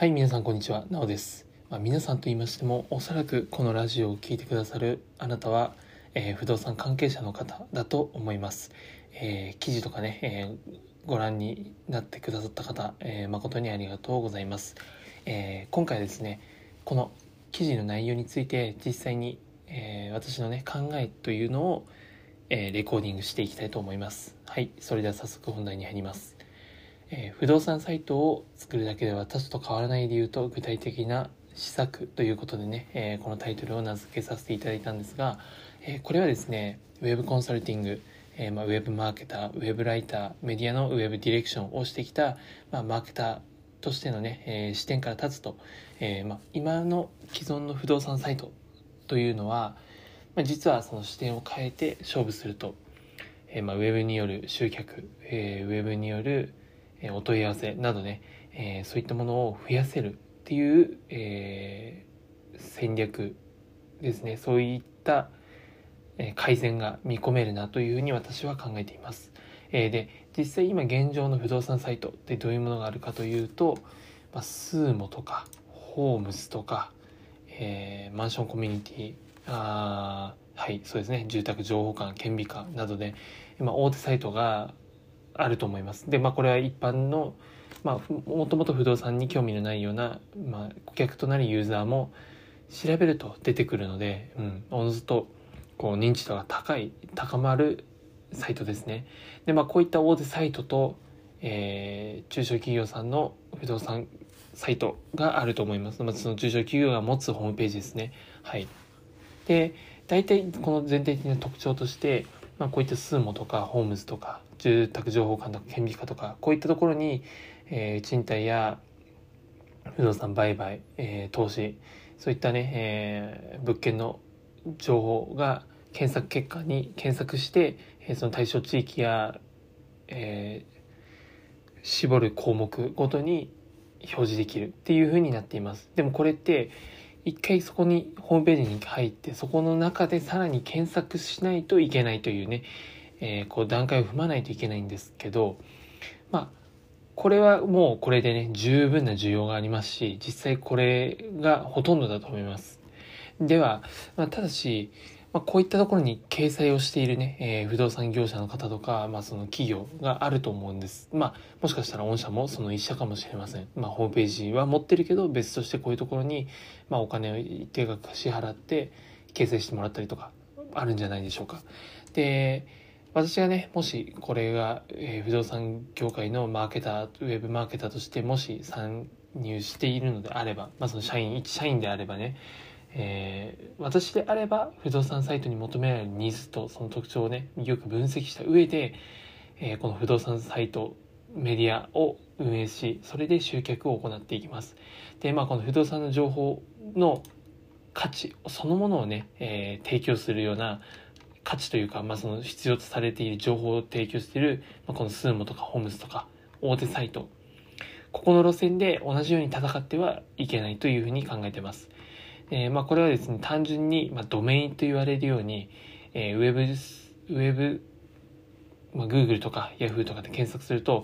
はい、皆さんこんにちは、なおです。まあ、皆さんと言いましても、おそらくこのラジオを聞いてくださるあなたは、えー不動産関係者の方だと思います。えー記事とかね、えーご覧になってくださった方、え誠にありがとうございます。え今回ですね、この記事の内容について実際に、え私のね、考えというのを、えレコーディングしていきたいと思います。はい、それでは早速本題に入ります。えー不動産サイトを作るだけでは他社と変わらない理由と具体的な施策ということでね、えーこのタイトルを名付けさせていただいたんですが、えーこれはですねウェブコンサルティング、えーまあ、ウェブマーケターウェブライターメディアのウェブディレクションをしてきた、まあ、マーケターとしてのね、えー視点から立つと、えーまあ、今の既存の不動産サイトというのは、まあ、実はその視点を変えて勝負すると、えーまあ、ウェブによる集客、えーウェブによるえーお問い合わせなどね、えーそういったものを増やせるっていう、えー戦略ですね。そういった、えー改善が見込めるなというふうに私は考えています、えーで実際今現状の不動産サイトってどういうものがあるかというと、まあ、スーモとかホームズとか、えーマンションコミュニティあーはいそうですね。住宅情報館顕微館などで、まあ、大手サイトがあると思います。で、まあ、これは一般の、まあ、もともと不動産に興味のないような、まあ、顧客となるユーザーも調べると出てくるので、うん、おのずとこう認知度が高い高まるサイトですね。で、まあ、こういった大手サイトと、えー中小企業さんの不動産サイトがあると思います。まずその中小企業が持つホームページですね。はい。で、大体この全体的な特徴として、まあ、こういったスーモとかホームズとか住宅情報館とか顕微鏡とかこういったところに、えー賃貸や不動産売買、えー投資そういったね、えー物件の情報が検索結果に検索して、えーその対象地域や、えー絞る項目ごとに表示できるっていう風になっています。でもこれって一回そこにホームページに入ってそこの中でさらに検索しないといけないというね、えーこう段階を踏まないといけないんですけどまあこれはもうこれでね十分な需要がありますし実際これがほとんどだと思います。では、まあ、ただし、まあ、こういったところに掲載をしているね、えー不動産業者の方とか、まあ、その企業があると思うんですまあもしかしたら御社もその一社かもしれませんまあホームページは持ってるけど別としてこういうところにまあ、お金を一定額支払って掲載してもらったりとかあるんじゃないでしょうか。で私がねもしこれが、えー不動産業界のマーケターウェブマーケターとしてもし参入しているのであれば、まあ、その社員一社員であればね、えー私であれば不動産サイトに求められるニーズとその特徴をねよく分析した上で、えーこの不動産サイトメディアを運営しそれで集客を行っていきます。でまあこの不動産の情報の価値そのものをね、えー提供するような価値というか、まあ、その必要とされている情報を提供している、まあ、このスーモとかホームズとか大手サイトここの路線で同じように戦ってはいけないというふうに考えてます。えーまあ、これはですね単純に、まあ、ドメインと言われるように、えーウェブウェブ、まあ、Google とか Yahoo とかで検索すると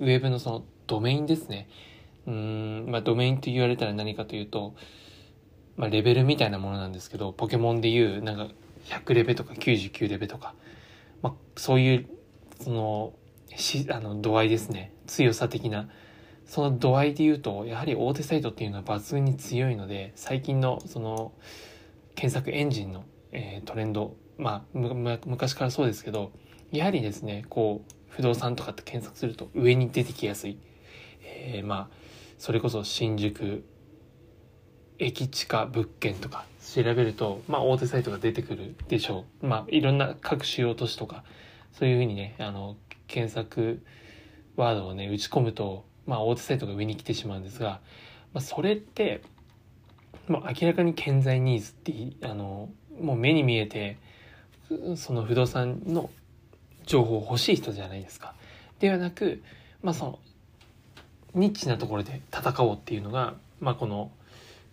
ウェブのそのドメインですね。うん、まあ、ドメインと言われたら何かというと、まあ、レベルみたいなものなんですけどポケモンでいうなんか100レベとか99レベとか、まあ、そういうそのしあの度合いですね。強さ的な。その度合いで言うとやはり大手サイトっていうのは抜群に強いので最近のその検索エンジンの、えートレンドまあむ昔からそうですけどやはりですねこう不動産とかって検索すると上に出てきやすい、えーまあそれこそ新宿駅地下物件とか調べると、まあ、大手サイトが出てくるでしょう。まあ、いろんな各主要都市とか、そういうふうにね、あの、検索ワードをね、打ち込むと、まあ、大手サイトが上に来てしまうんですが、まあ、それって、もう明らかに顕在ニーズって、あの、もう目に見えて、その不動産の情報を欲しい人じゃないですか。ではなく、まあ、その、ニッチなところで戦おうっていうのが、まあ、この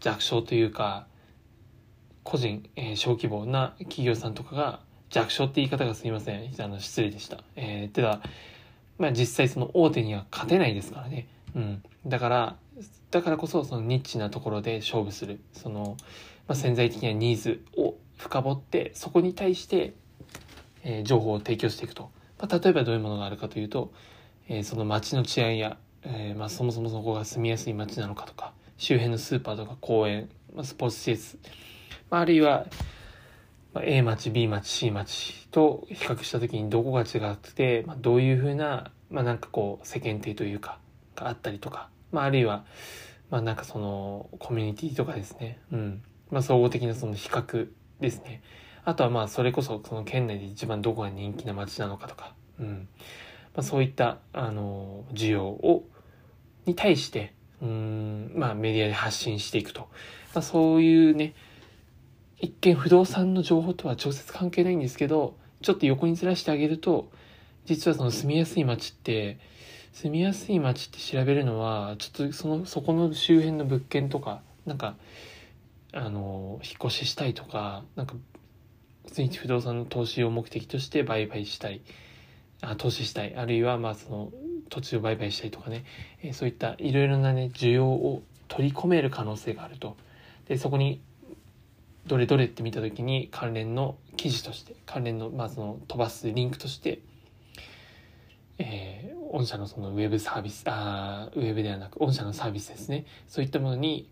弱小というか個人、えー小規模な企業さんとかが弱小って言い方がすみませんあの失礼でした、えー、ただ、まあ、実際その大手には勝てないですからね。うん、だからだからこそそのニッチなところで勝負する。その、まあ、潜在的なニーズを深掘ってそこに対して、えー情報を提供していくと、まあ、例えばどういうものがあるかというと、えーその街の治安や、えーまあ、そもそもそこが住みやすい街なのかとか周辺のスーパーとか公園、まあ、スポーツ施設、まあ、あるいは、まあ、A 町 B 町 C 町と比較した時にどこが違って、まあ、どういうふうな、まあ、なんかこう世間体というかがあったりとか、まあ、あるいは、まあ、なんかそのコミュニティとかですね、うん。まあ、総合的なその比較ですね。あとはまあそれこそその県内で一番どこが人気な街なのかとか、うん。まあ、そういったあの需要をに対してうん、まあ、メディアで発信していくと、まあ、そういうね一見不動産の情報とは直接関係ないんですけどちょっと横にずらしてあげると実はその住みやすい街って住みやすい街って調べるのはちょっとそのそこの周辺の物件とかなんかあの引っ越ししたいとかなんか普通に不動産の投資を目的として売買したい。あ投資したい。あるいはまあその土地を売買したいとかね、えーそういったいろいろなね需要を取り込める可能性があると。でそこにどれどれって見た時に関連の記事として関連のまあその飛ばすリンクとしてえー御社のそのウェブサービスあーウェブではなく御社のサービスですね。そういったものに、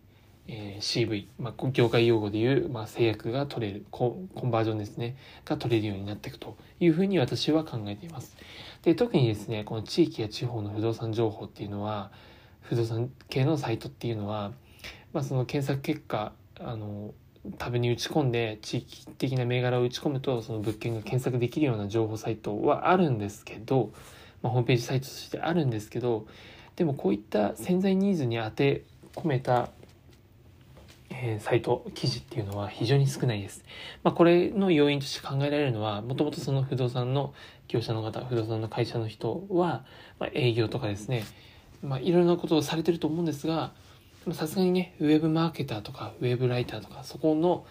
えー CV、まあ、業界用語でいう、まあ、制約が取れるココンバージョンですね。が取れるようになっていくというふうに私は考えています。で特にですねこの地域や地方の不動産情報っていうのは不動産系のサイトっていうのは、まあ、その検索結果あのタブに打ち込んで地域的な銘柄を打ち込むとその物件が検索できるような情報サイトはあるんですけど、まあ、ホームページサイトとしてあるんですけどでもこういった潜在ニーズに当て込めた、えーサイト記事っていうのは非常に少ないです。まあ、これの要因として考えられるのはもともとその不動産の業者の方不動産の会社の人は、まあ、営業とかですね、まあ、いろんなことをされてると思うんですがさすがにねウェブマーケターとかウェブライターとかそこの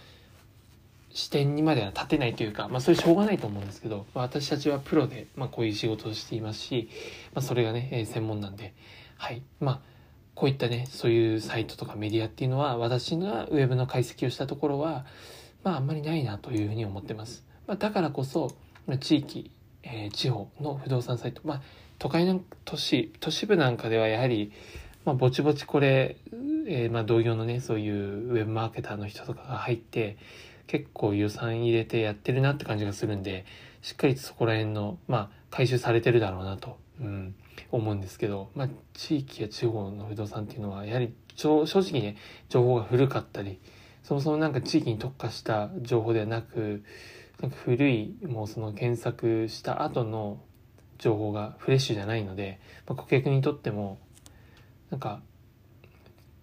視点にまでは立てないというか、まあ、それしょうがないと思うんですけど、まあ、私たちはプロで、まあ、こういう仕事をしていますし、まあ、それがね、えー専門なんで、はい。まあ、こういったね、そういうサイトとかメディアっていうのは、私がウェブの解析をしたところは、まあ、あんまりないなというふうに思ってます。まあ、だからこそ、地域、えー地方の不動産サイト、まあ、都会の都市、都市部なんかではやはり、まあ、ぼちぼちこれ、えーまあ、同業のね、そういうウェブマーケターの人とかが入って、結構予算入れてやってるなって感じがするんで、しっかりとそこら辺の、まあ、回収されてるだろうなと、うん、思うんですけど、まあ、地域や地方の不動産っていうのは、やはり正直ね、情報が古かったり、そもそもなんか地域に特化した情報ではなく、なんか古い、もうその検索した後の情報がフレッシュじゃないので、まあ、顧客にとっても、なんか、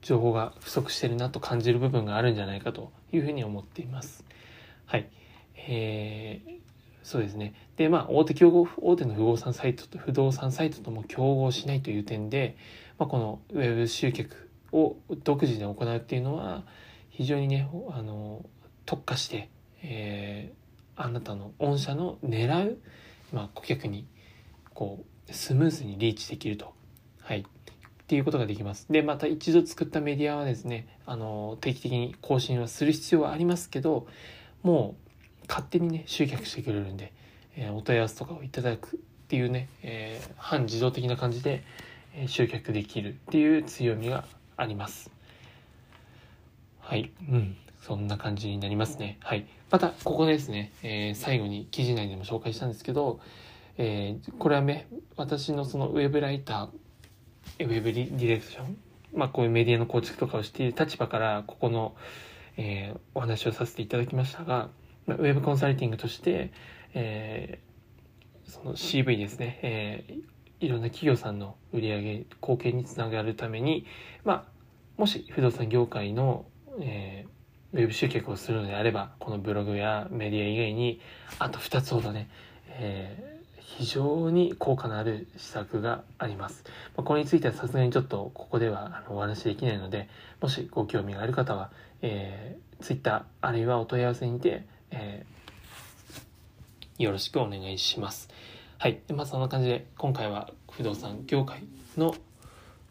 情報が不足してるなと感じる部分があるんじゃないかというふうに思っています。はい。えーそうですね。で、まあ、大手競合、大手の不動産サイトと、不動産サイトとも競合しないという点で、まあ、このウェブ集客を独自で行うっていうのは、非常にね、あの、特化して、えーあなたの御社の狙う、まあ、顧客に、こう、スムーズにリーチできると。はい。っていうことができます。で、また一度作ったメディアはですね、あの、定期的に更新はする必要はありますけど、もう勝手にね、集客してくれるんで、えーお問い合わせとかをいただくっていうね、えー半自動的な感じで、えー集客できるっていう強みがあります。はい。うん。そんな感じになりますね。はい。また、ここですね、えー最後に記事内でも紹介したんですけど、えーこれはね、私のそのウェブライター、ウェブディレクション、まあこういうメディアの構築とかをしている立場から、ここの、えーお話をさせていただきましたが、まあウェブコンサルティングとして、えーその CV ですね、えーいろんな企業さんの売り上げ、貢献につながるために、まあ、もし不動産業界の、えーウェブ集客をするのであれば、このブログやメディア以外に、あと2つほどね、えー非常に効果のある施策があります。まあ、これについてはさすがにちょっとここではあのお話しできないので、もしご興味がある方は、えー、Twitter あるいはお問い合わせにて、えーよろしくお願いします。はい。まあそんな感じで、今回は不動産業界の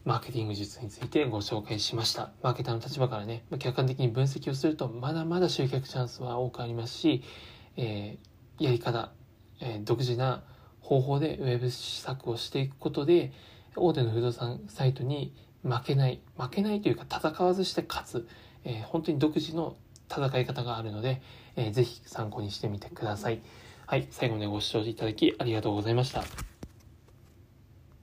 マーケティング術についてご紹介しました。マーケターの立場からね、客観的に分析をすると、まだまだ集客チャンスは多くありますし、えー、やり方、えー、独自な方法でウェブ施策をしていくことで、大手の不動産サイトに負けない、負けないというか戦わずして勝つ、えー、本当に独自の戦い方があるので、えー、ぜひ参考にしてみてください。はい、最後までご視聴いただきありがとうございました。